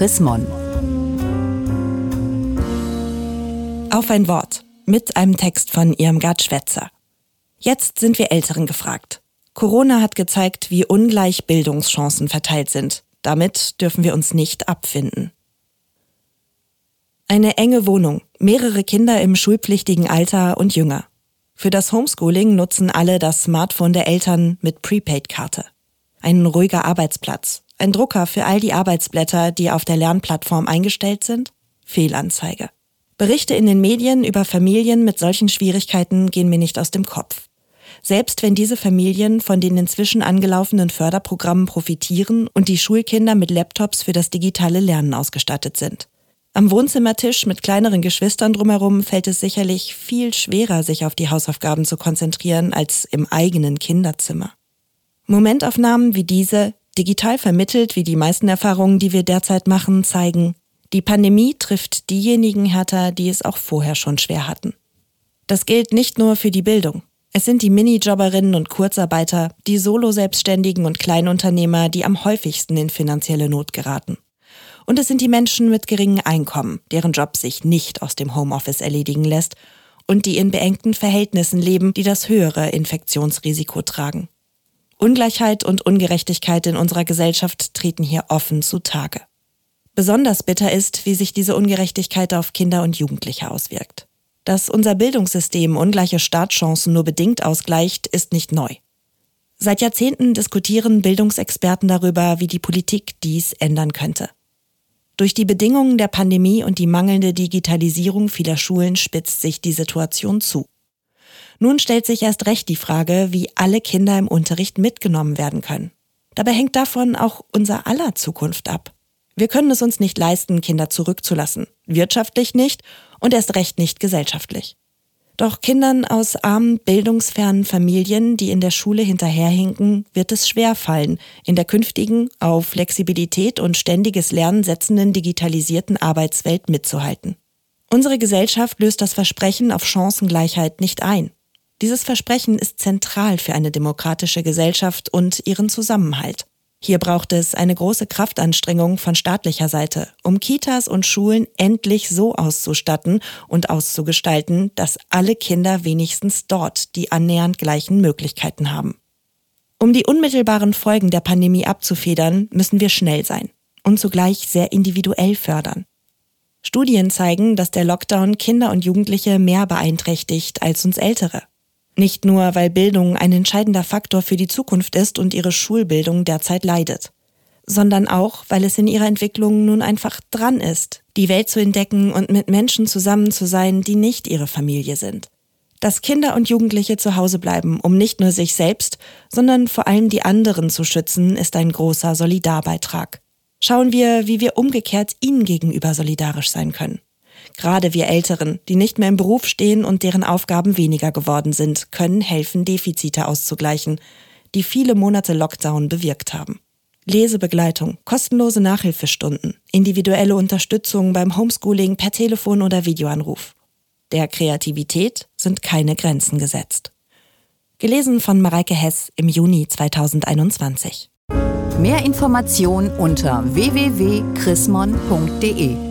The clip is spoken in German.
Chris Mon. Auf ein Wort mit einem Text von Irmgard Schwetzer. Jetzt sind wir Älteren gefragt. Corona hat gezeigt, wie ungleich Bildungschancen verteilt sind. Damit dürfen wir uns nicht abfinden. Eine enge Wohnung, mehrere Kinder im schulpflichtigen Alter und jünger. Für das Homeschooling nutzen alle das Smartphone der Eltern mit Prepaid-Karte. Ein ruhiger Arbeitsplatz, ein Drucker für all die Arbeitsblätter, die auf der Lernplattform eingestellt sind? Fehlanzeige. Berichte in den Medien über Familien mit solchen Schwierigkeiten gehen mir nicht aus dem Kopf. Selbst wenn diese Familien von den inzwischen angelaufenen Förderprogrammen profitieren und die Schulkinder mit Laptops für das digitale Lernen ausgestattet sind. Am Wohnzimmertisch mit kleineren Geschwistern drumherum fällt es sicherlich viel schwerer, sich auf die Hausaufgaben zu konzentrieren, als im eigenen Kinderzimmer. Momentaufnahmen wie diese Digital vermittelt, wie die meisten Erfahrungen, die wir derzeit machen, zeigen, die Pandemie trifft diejenigen härter, die es auch vorher schon schwer hatten. Das gilt nicht nur für die Bildung. Es sind die Minijobberinnen und Kurzarbeiter, die Solo-Selbstständigen und Kleinunternehmer, die am häufigsten in finanzielle Not geraten. Und es sind die Menschen mit geringen Einkommen, deren Job sich nicht aus dem Homeoffice erledigen lässt und die in beengten Verhältnissen leben, die das höhere Infektionsrisiko tragen. Ungleichheit und Ungerechtigkeit in unserer Gesellschaft treten hier offen zutage. Besonders bitter ist, wie sich diese Ungerechtigkeit auf Kinder und Jugendliche auswirkt. Dass unser Bildungssystem ungleiche Startchancen nur bedingt ausgleicht, ist nicht neu. Seit Jahrzehnten diskutieren Bildungsexperten darüber, wie die Politik dies ändern könnte. Durch die Bedingungen der Pandemie und die mangelnde Digitalisierung vieler Schulen spitzt sich die Situation zu. Nun stellt sich erst recht die Frage, wie alle Kinder im Unterricht mitgenommen werden können. Dabei hängt davon auch unser aller Zukunft ab. Wir können es uns nicht leisten, Kinder zurückzulassen. Wirtschaftlich nicht und erst recht nicht gesellschaftlich. Doch Kindern aus armen, bildungsfernen Familien, die in der Schule hinterherhinken, wird es schwer fallen, in der künftigen, auf Flexibilität und ständiges Lernen setzenden digitalisierten Arbeitswelt mitzuhalten. Unsere Gesellschaft löst das Versprechen auf Chancengleichheit nicht ein. Dieses Versprechen ist zentral für eine demokratische Gesellschaft und ihren Zusammenhalt. Hier braucht es eine große Kraftanstrengung von staatlicher Seite, um Kitas und Schulen endlich so auszustatten und auszugestalten, dass alle Kinder wenigstens dort die annähernd gleichen Möglichkeiten haben. Um die unmittelbaren Folgen der Pandemie abzufedern, müssen wir schnell sein und zugleich sehr individuell fördern. Studien zeigen, dass der Lockdown Kinder und Jugendliche mehr beeinträchtigt als uns Ältere. Nicht nur, weil Bildung ein entscheidender Faktor für die Zukunft ist und ihre Schulbildung derzeit leidet, sondern auch, weil es in ihrer Entwicklung nun einfach dran ist, die Welt zu entdecken und mit Menschen zusammen zu sein, die nicht ihre Familie sind. Dass Kinder und Jugendliche zu Hause bleiben, um nicht nur sich selbst, sondern vor allem die anderen zu schützen, ist ein großer Solidarbeitrag. Schauen wir, wie wir umgekehrt ihnen gegenüber solidarisch sein können. Gerade wir Älteren, die nicht mehr im Beruf stehen und deren Aufgaben weniger geworden sind, können helfen, Defizite auszugleichen, die viele Monate Lockdown bewirkt haben. Lesebegleitung, kostenlose Nachhilfestunden, individuelle Unterstützung beim Homeschooling per Telefon oder Videoanruf. Der Kreativität sind keine Grenzen gesetzt. Gelesen von Mareike Hess im Juni 2021. Mehr Informationen unter www.chrismon.de